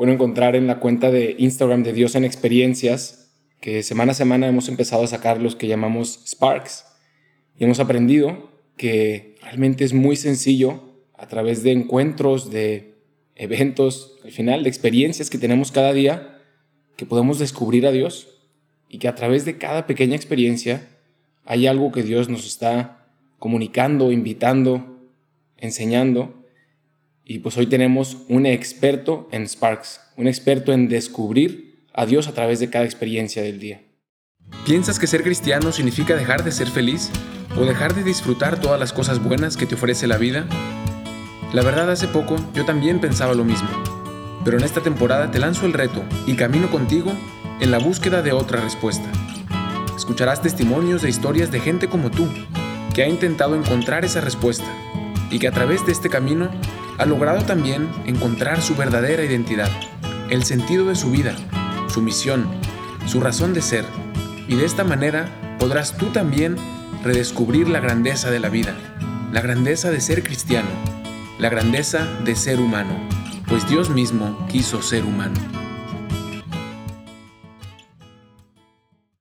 pueden encontrar en la cuenta de Instagram de Dios en Experiencias, que semana a semana hemos empezado a sacar los que llamamos Sparks. Y hemos aprendido que realmente es muy sencillo a través de encuentros, de eventos, al final de experiencias que tenemos cada día, que podemos descubrir a Dios y que a través de cada pequeña experiencia hay algo que Dios nos está comunicando, invitando, enseñando. Y pues hoy tenemos un experto en Sparks, un experto en descubrir a Dios a través de cada experiencia del día. ¿Piensas que ser cristiano significa dejar de ser feliz o dejar de disfrutar todas las cosas buenas que te ofrece la vida? La verdad hace poco yo también pensaba lo mismo, pero en esta temporada te lanzo el reto y camino contigo en la búsqueda de otra respuesta. Escucharás testimonios de historias de gente como tú, que ha intentado encontrar esa respuesta y que a través de este camino ha logrado también encontrar su verdadera identidad, el sentido de su vida, su misión, su razón de ser. Y de esta manera podrás tú también redescubrir la grandeza de la vida, la grandeza de ser cristiano, la grandeza de ser humano, pues Dios mismo quiso ser humano.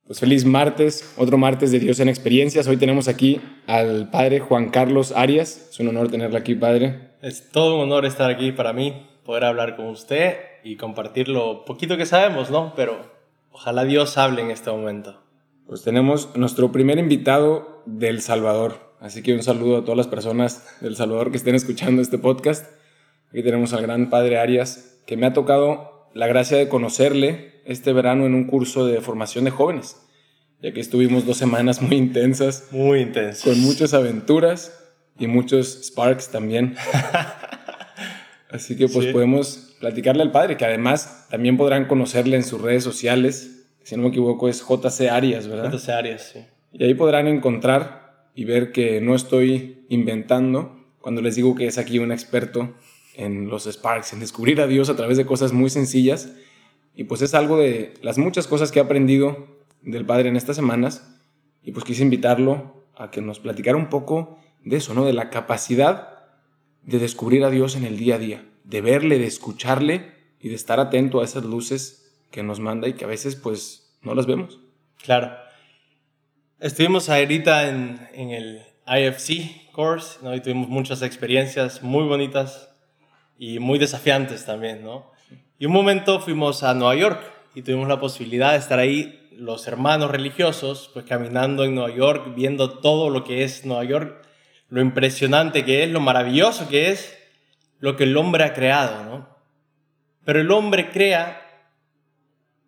Pues feliz martes, otro martes de Dios en Experiencias. Hoy tenemos aquí al padre Juan Carlos Arias. Es un honor tenerlo aquí, padre. Es todo un honor estar aquí para mí, poder hablar con usted y compartir lo poquito que sabemos, ¿no? Pero ojalá Dios hable en este momento. Pues tenemos nuestro primer invitado del Salvador. Así que un saludo a todas las personas del Salvador que estén escuchando este podcast. Aquí tenemos al gran padre Arias, que me ha tocado la gracia de conocerle este verano en un curso de formación de jóvenes, ya que estuvimos dos semanas muy intensas. Muy intensas. Con muchas aventuras y muchos sparks también. Así que pues podemos platicarle al padre, que además también podrán conocerle en sus redes sociales. Si no me equivoco es JC Arias, ¿verdad? JC Arias, sí. Y ahí podrán encontrar y ver que no estoy inventando cuando les digo que es aquí un experto en los Sparks, en descubrir a Dios a través de cosas muy sencillas y pues es algo de las muchas cosas que he aprendido del Padre en estas semanas. Y pues quise invitarlo a que nos platicara un poco de eso, ¿no? De la capacidad de descubrir a Dios en el día a día, de verle, de escucharle y de estar atento a esas luces que nos manda y que a veces pues no las vemos. Claro. Estuvimos ahorita en, en el IFC course, ¿no? Y tuvimos muchas experiencias muy bonitas y muy desafiantes también, ¿no? Y un momento fuimos a Nueva York y tuvimos la posibilidad de estar ahí los hermanos religiosos, pues caminando en Nueva York, viendo todo lo que es Nueva York, lo impresionante que es, lo maravilloso que es, lo que el hombre ha creado, ¿no? Pero el hombre crea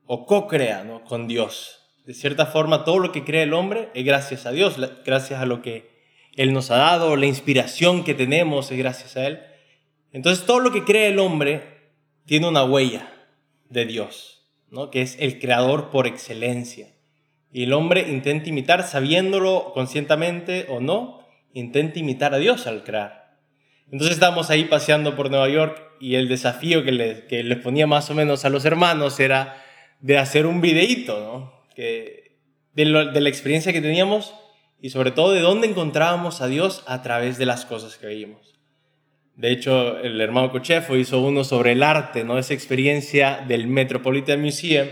o co-crea, ¿no? Con Dios. De cierta forma, todo lo que crea el hombre es gracias a Dios, gracias a lo que Él nos ha dado, la inspiración que tenemos es gracias a Él. Entonces, todo lo que crea el hombre tiene una huella de Dios, ¿no? que es el creador por excelencia. Y el hombre intenta imitar, sabiéndolo conscientemente o no, intenta imitar a Dios al crear. Entonces estamos ahí paseando por Nueva York y el desafío que les, ponía más o menos a los hermanos era de hacer un videíto, ¿no? de, de la experiencia que teníamos y sobre todo de dónde encontrábamos a Dios a través de las cosas que veíamos. De hecho, el hermano Cochefo hizo uno sobre el arte, ¿no? Esa experiencia del Metropolitan Museum,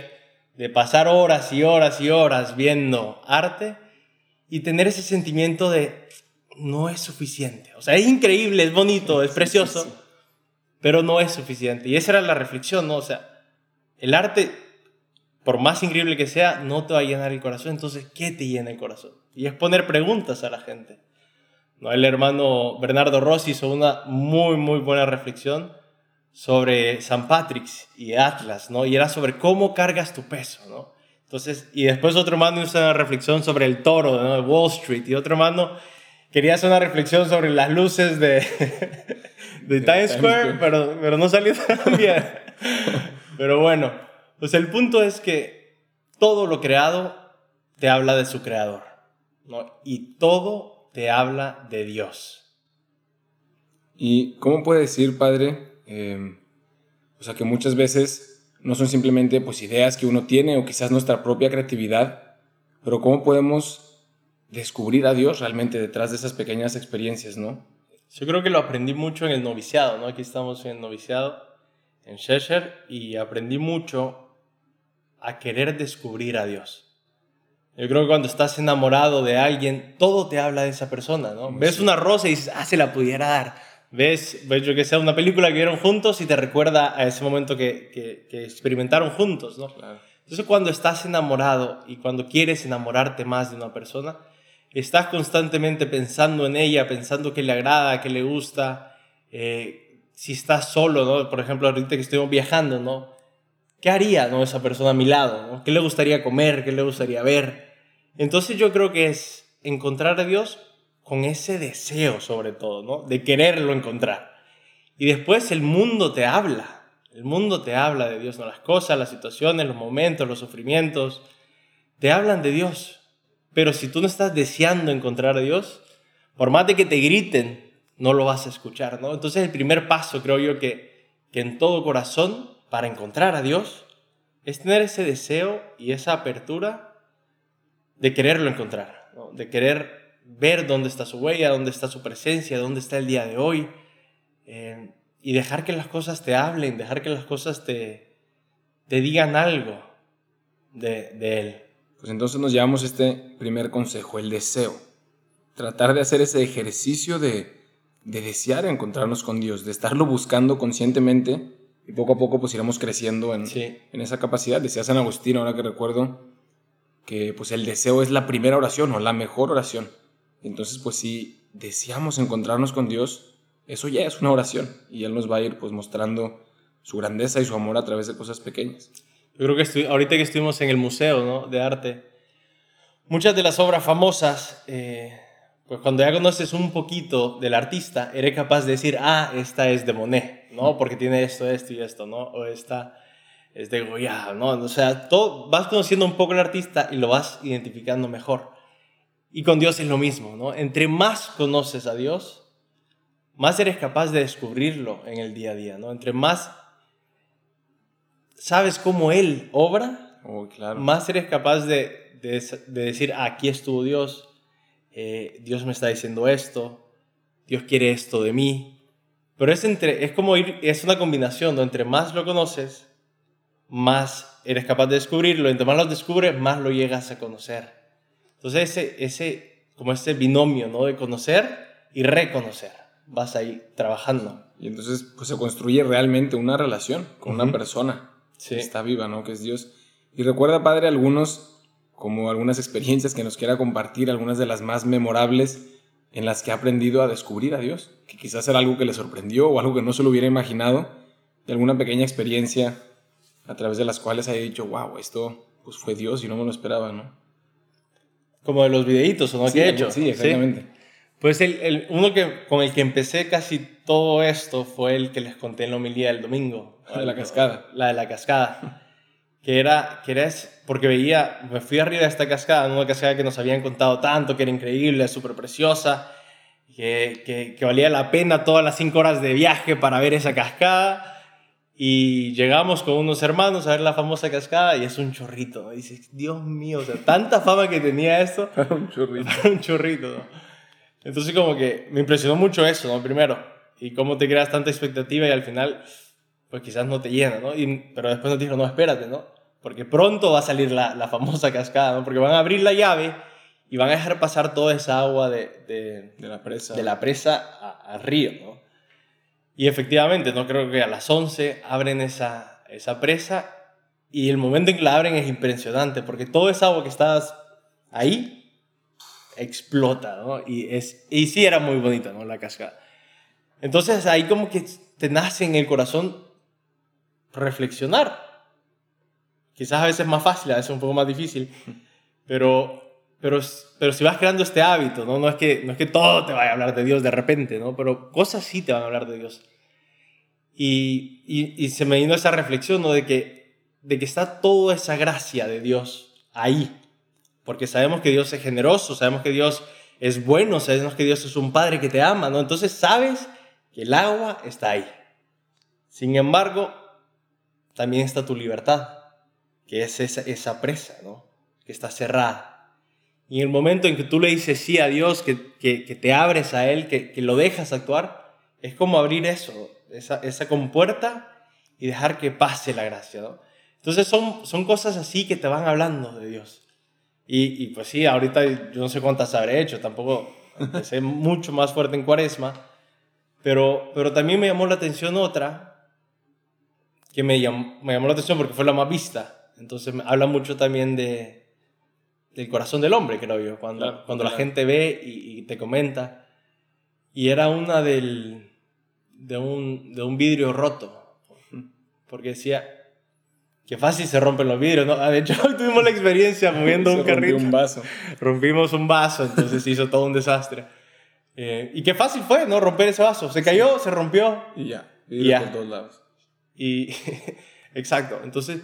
de pasar horas y horas y horas viendo arte y tener ese sentimiento de no es suficiente. O sea, es increíble, es bonito, es precioso, pero no es suficiente. Y esa era la reflexión, ¿no? O sea, el arte, por más increíble que sea, no te va a llenar el corazón. Entonces, ¿qué te llena el corazón? Y es poner preguntas a la gente. ¿no? El hermano Bernardo Rossi hizo una muy, muy buena reflexión sobre San Patrick's y Atlas, ¿no? Y era sobre cómo cargas tu peso, ¿no? Entonces, y después otro hermano hizo una reflexión sobre el toro, ¿no? De Wall Street, y otro hermano quería hacer una reflexión sobre las luces de, de Times Square, pero, pero no salió tan bien. Pero bueno, pues el punto es que todo lo creado te habla de su creador, ¿no? Y todo te habla de Dios. ¿Y cómo puede decir, Padre? Em, o sea, que muchas veces no son simplemente pues, ideas que uno tiene o quizás nuestra propia creatividad, pero ¿cómo podemos descubrir a Dios realmente detrás de esas pequeñas experiencias, no? Yo creo que lo aprendí mucho en el noviciado, ¿no? Aquí estamos en el noviciado. en Cheshire y aprendí mucho a querer descubrir a Dios. Yo creo que cuando estás enamorado de alguien, todo te habla de esa persona, ¿no? Ves una rosa y dices, ah, se la pudiera dar. Ves, ves yo que sea una película que vieron juntos y te recuerda a ese momento que, que, que experimentaron juntos, ¿no? Claro. Entonces cuando estás enamorado y cuando quieres enamorarte más de una persona, estás constantemente pensando en ella, pensando qué le agrada, qué le gusta. Eh, si estás solo, ¿no? Por ejemplo, ahorita que estuvimos viajando, ¿no? ¿Qué haría, ¿no? Esa persona a mi lado. ¿Qué le gustaría comer? ¿Qué le gustaría ver? Entonces yo creo que es encontrar a Dios con ese deseo sobre todo, ¿no? De quererlo encontrar. Y después el mundo te habla, el mundo te habla de Dios, ¿no? Las cosas, las situaciones, los momentos, los sufrimientos, te hablan de Dios. Pero si tú no estás deseando encontrar a Dios, por más de que te griten, no lo vas a escuchar, ¿no? Entonces el primer paso, creo yo, que, en todo corazón, para encontrar a Dios, es tener ese deseo y esa apertura de quererlo encontrar, de querer ver dónde está su huella, dónde está su presencia, dónde está el día de hoy, eh, y dejar que las cosas te hablen, dejar que las cosas te, te digan algo de Él. Pues entonces nos llevamos este primer consejo, el deseo. Tratar de hacer ese ejercicio de, de desear encontrarnos con Dios, de estarlo buscando conscientemente y poco a poco pues iremos creciendo en, Sí. en esa capacidad. Decía San Agustín, ahora que recuerdo, que pues el deseo es la primera oración o la mejor oración. Entonces pues si deseamos encontrarnos con Dios, eso ya es una oración y Él nos va a ir pues mostrando su grandeza y su amor a través de cosas pequeñas. Yo creo que ahorita que estuvimos en el Museo ¿no? de Arte, muchas de las obras famosas, eh, pues cuando ya conoces un poquito del artista, eres capaz de decir, ah, esta es de Monet, ¿no? Porque tiene esto, esto y esto, ¿no? O esta es de Goya, ¿no? O sea, todo, vas conociendo un poco el artista y lo vas identificando mejor. Y con Dios es lo mismo, ¿no? Entre más conoces a Dios, más eres capaz de descubrirlo en el día a día, ¿no? Entre más sabes cómo Él obra, Oh, claro. más eres capaz de, de, de decir, "Ah, aquí estuvo Dios, eh, Dios me está diciendo esto, Dios quiere esto de mí. Pero es, entre, es como ir, es una combinación, ¿no? entre más lo conoces, más eres capaz de descubrirlo, entre más lo descubres, más lo llegas a conocer. Entonces ese, ese como ese binomio, ¿no? De conocer y reconocer, vas ahí trabajando. Y entonces pues se construye realmente una relación con una persona Sí. está viva, ¿no? Que es Dios. Y recuerda, Padre, algunos, como algunas experiencias que nos quiera compartir, algunas de las más memorables en las que ha aprendido a descubrir a Dios, que quizás era algo que le sorprendió o algo que no se lo hubiera imaginado, de alguna pequeña experiencia a través de las cuales haya dicho, wow, esto pues fue Dios y no me lo esperaba, ¿no? Como de los videitos, ¿o no? que he hecho. Sí, exactamente. Pues el, el- uno que, con el que empecé casi todo esto fue el que les conté en la homilía del domingo. La de la cascada. La de la cascada. Que era, que era porque veía, me fui arriba de esta cascada, una cascada que nos habían contado tanto, que era increíble, súper preciosa, que, que, que valía la pena todas las cinco horas de viaje para ver esa cascada. Y llegamos con unos hermanos a ver la famosa cascada y es un chorrito. Y dices, Dios mío, o sea, tanta fama que tenía esto Un churrito. un chorrito, ¿no? Entonces como que me impresionó mucho eso, ¿no? Primero, y cómo te creas tanta expectativa y al final, pues quizás no te llena, ¿no? Y, pero después nos dijo, no, espérate, ¿no? Porque pronto va a salir la, la famosa cascada, ¿no? Porque van a abrir la llave y van a dejar pasar toda esa agua de, de, De la presa. de la presa al río, ¿no? Y efectivamente, no creo que a las 11 abren esa, esa presa y el momento en que la abren es impresionante porque todo esa agua que está ahí explota, ¿no? Y, es, y sí era muy bonita, ¿no? La cascada. Entonces ahí como que te nace en el corazón reflexionar. Quizás a veces es más fácil, a veces un poco más difícil, pero, pero, pero si vas creando este hábito, ¿no? No es, que, no es que todo te vaya a hablar de Dios de repente, ¿no? Pero cosas sí te van a hablar de Dios. Y, y, y se me vino esa reflexión, ¿no? De que, de que está toda esa gracia de Dios ahí. Porque sabemos que Dios es generoso, sabemos que Dios es bueno, sabemos que Dios es un Padre que te ama, ¿no? Entonces sabes que el agua está ahí. Sin embargo, también está tu libertad, que es esa, esa presa, ¿no? Que está cerrada. Y en el momento en que tú le dices sí a Dios, que, que, que te abres a Él, que, que lo dejas actuar, es como abrir eso, esa, esa compuerta, y dejar que pase la gracia, ¿no? Entonces son, son cosas así que te van hablando de Dios. Y, y pues sí, ahorita yo no sé cuántas habré hecho, tampoco empecé mucho más fuerte en cuaresma, pero, pero también me llamó la atención otra, que me llamó, me llamó la atención porque fue la más vista. Entonces habla mucho también de, del corazón del hombre, creo yo, cuando, cuando la gente ve y, y, te comenta. Y era una del, de, un, de un vidrio roto, porque decía, que fácil se rompen los vidrios, ¿no? Ah, de hecho, hoy tuvimos la experiencia moviendo un carrito. un vaso. Rompimos un vaso, entonces se hizo todo un desastre. Eh, y qué fácil fue, ¿no? Romper ese vaso. Se cayó, se rompió. Y ya. Y ya. por todos lados. Y, exacto. Entonces,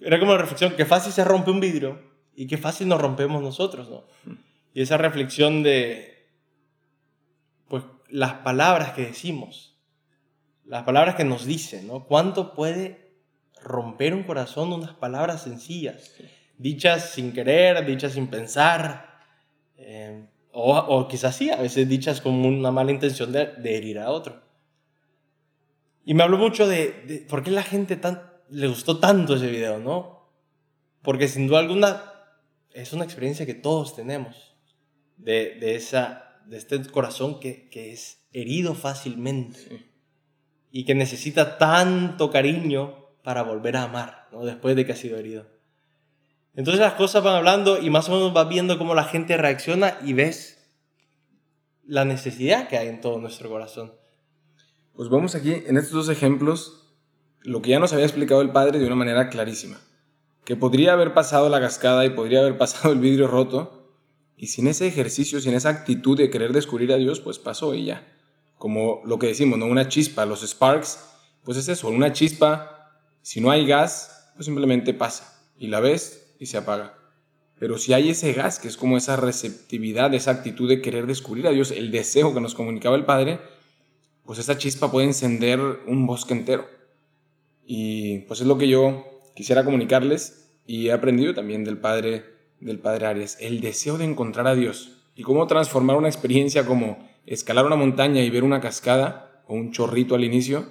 era como una reflexión, qué fácil se rompe un vidrio y qué fácil nos rompemos nosotros, ¿no? Y esa reflexión de, pues, las palabras que decimos, las palabras que nos dicen, ¿no? ¿Cuánto puede romper un corazón unas palabras sencillas, dichas sin querer, dichas sin pensar, eh, o, quizás sí, a veces dichas con una mala intención de, herir a otro. Y me habló mucho de, por qué la gente tan, le gustó tanto ese video, ¿no? Porque sin duda alguna es una experiencia que todos tenemos, de, de esa, de este corazón que, que es herido fácilmente y que necesita tanto cariño para volver a amar, ¿no? después de que ha sido herido. Entonces las cosas van hablando y más o menos vas viendo cómo la gente reacciona y ves la necesidad que hay en todo nuestro corazón. Pues vamos aquí, en estos dos ejemplos, lo que ya nos había explicado el padre de una manera clarísima, que podría haber pasado la cascada y podría haber pasado el vidrio roto, y sin ese ejercicio, sin esa actitud de querer descubrir a Dios, pues pasó y ya. Como lo que decimos, ¿no? Una chispa, los sparks, pues es eso, una chispa si no hay gas, pues simplemente pasa y la ves y se apaga. Pero si hay ese gas, que es como esa receptividad, esa actitud de querer descubrir a Dios, el deseo que nos comunicaba el Padre, pues esa chispa puede encender un bosque entero. Y pues es lo que yo quisiera comunicarles y he aprendido también del Padre, del Padre Arias, el deseo de encontrar a Dios y cómo transformar una experiencia como escalar una montaña y ver una cascada o un chorrito al inicio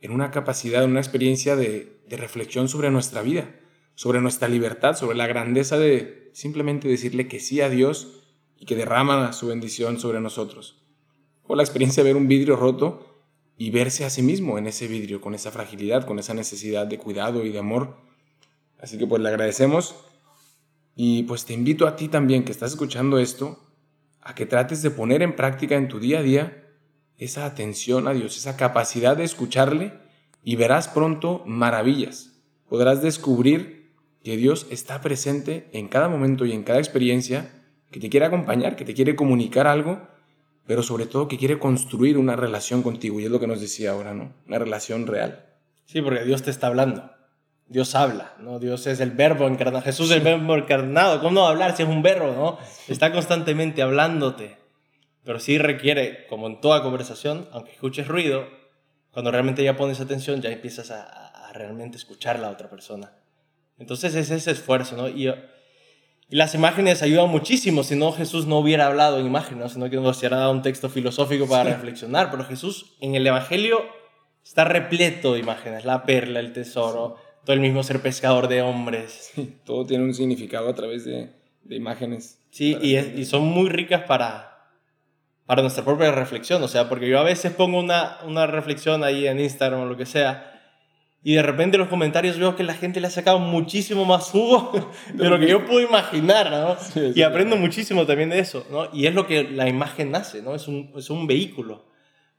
en una capacidad, en una experiencia de, reflexión sobre nuestra vida, sobre nuestra libertad, sobre la grandeza de simplemente decirle que sí a Dios y que derrama su bendición sobre nosotros. O la experiencia de ver un vidrio roto y verse a sí mismo en ese vidrio, con esa fragilidad, con esa necesidad de cuidado y de amor. Así que pues le agradecemos y pues te invito a ti también que estás escuchando esto, a que trates de poner en práctica en tu día a día esa atención a Dios, esa capacidad de escucharle y verás pronto maravillas. Podrás descubrir que Dios está presente en cada momento y en cada experiencia, que te quiere acompañar, que te quiere comunicar algo, pero sobre todo que quiere construir una relación contigo. Y es lo que nos decía ahora, ¿no? Una relación real. Sí, porque Dios te está hablando. Dios habla, ¿no? Dios es el verbo encarnado. Jesús es el verbo encarnado. ¿Cómo no hablar si es un verbo, no? Está constantemente hablándote pero sí requiere, como en toda conversación, aunque escuches ruido, cuando realmente ya pones atención, ya empiezas a, realmente escuchar a la otra persona. Entonces es ese esfuerzo, ¿no? Y, y, las imágenes ayudan muchísimo, si no Jesús no hubiera hablado en imágenes, sino que nos hubiera dado un texto filosófico para reflexionar, pero Jesús en el Evangelio está repleto de imágenes, la perla, el tesoro, todo el mismo ser pescador de hombres. Sí, todo tiene un significado a través de, de imágenes. Sí, y, y son muy ricas para, para nuestra propia reflexión, o sea, porque yo a veces pongo una, una reflexión ahí en Instagram o lo que sea, y de repente en los comentarios veo que la gente le ha sacado muchísimo más jugo de lo que yo puedo imaginar, ¿no? y aprendo muchísimo también de eso, ¿no? Y es lo que la imagen nace, ¿no? Es un, es un vehículo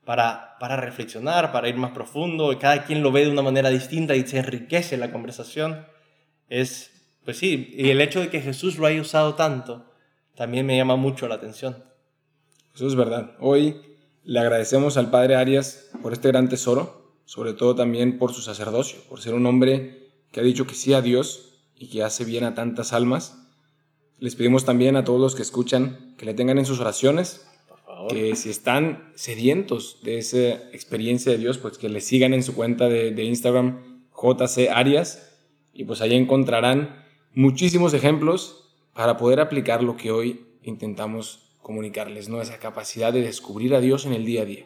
para, para reflexionar, para ir más profundo, y cada quien lo ve de una manera distinta y se enriquece la conversación. Es, pues sí, y el hecho de que Jesús lo haya usado tanto también me llama mucho la atención. Eso es verdad. Hoy le agradecemos al Padre Arias por este gran tesoro, sobre todo también por su sacerdocio, por ser un hombre que ha dicho que sí a Dios y que hace bien a tantas almas. Les pedimos también a todos los que escuchan que le tengan en sus oraciones, que si están sedientos de esa experiencia de Dios, pues que le sigan en su cuenta de, de Instagram JC Arias y pues ahí encontrarán muchísimos ejemplos para poder aplicar lo que hoy intentamos comunicarles, ¿no? Esa capacidad de descubrir a Dios en el día a día.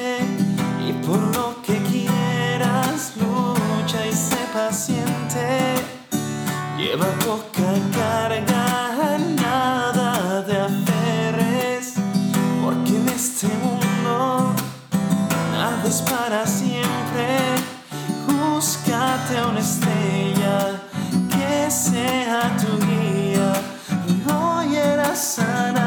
Lleva poca carga, nada de aferres, porque en este mundo nada es para siempre. Búscate una estrella que sea tu guía. No hieras a nadie,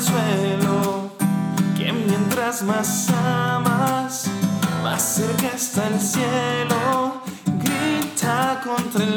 suelo, que mientras más amas, más cerca está el cielo. Grita contra el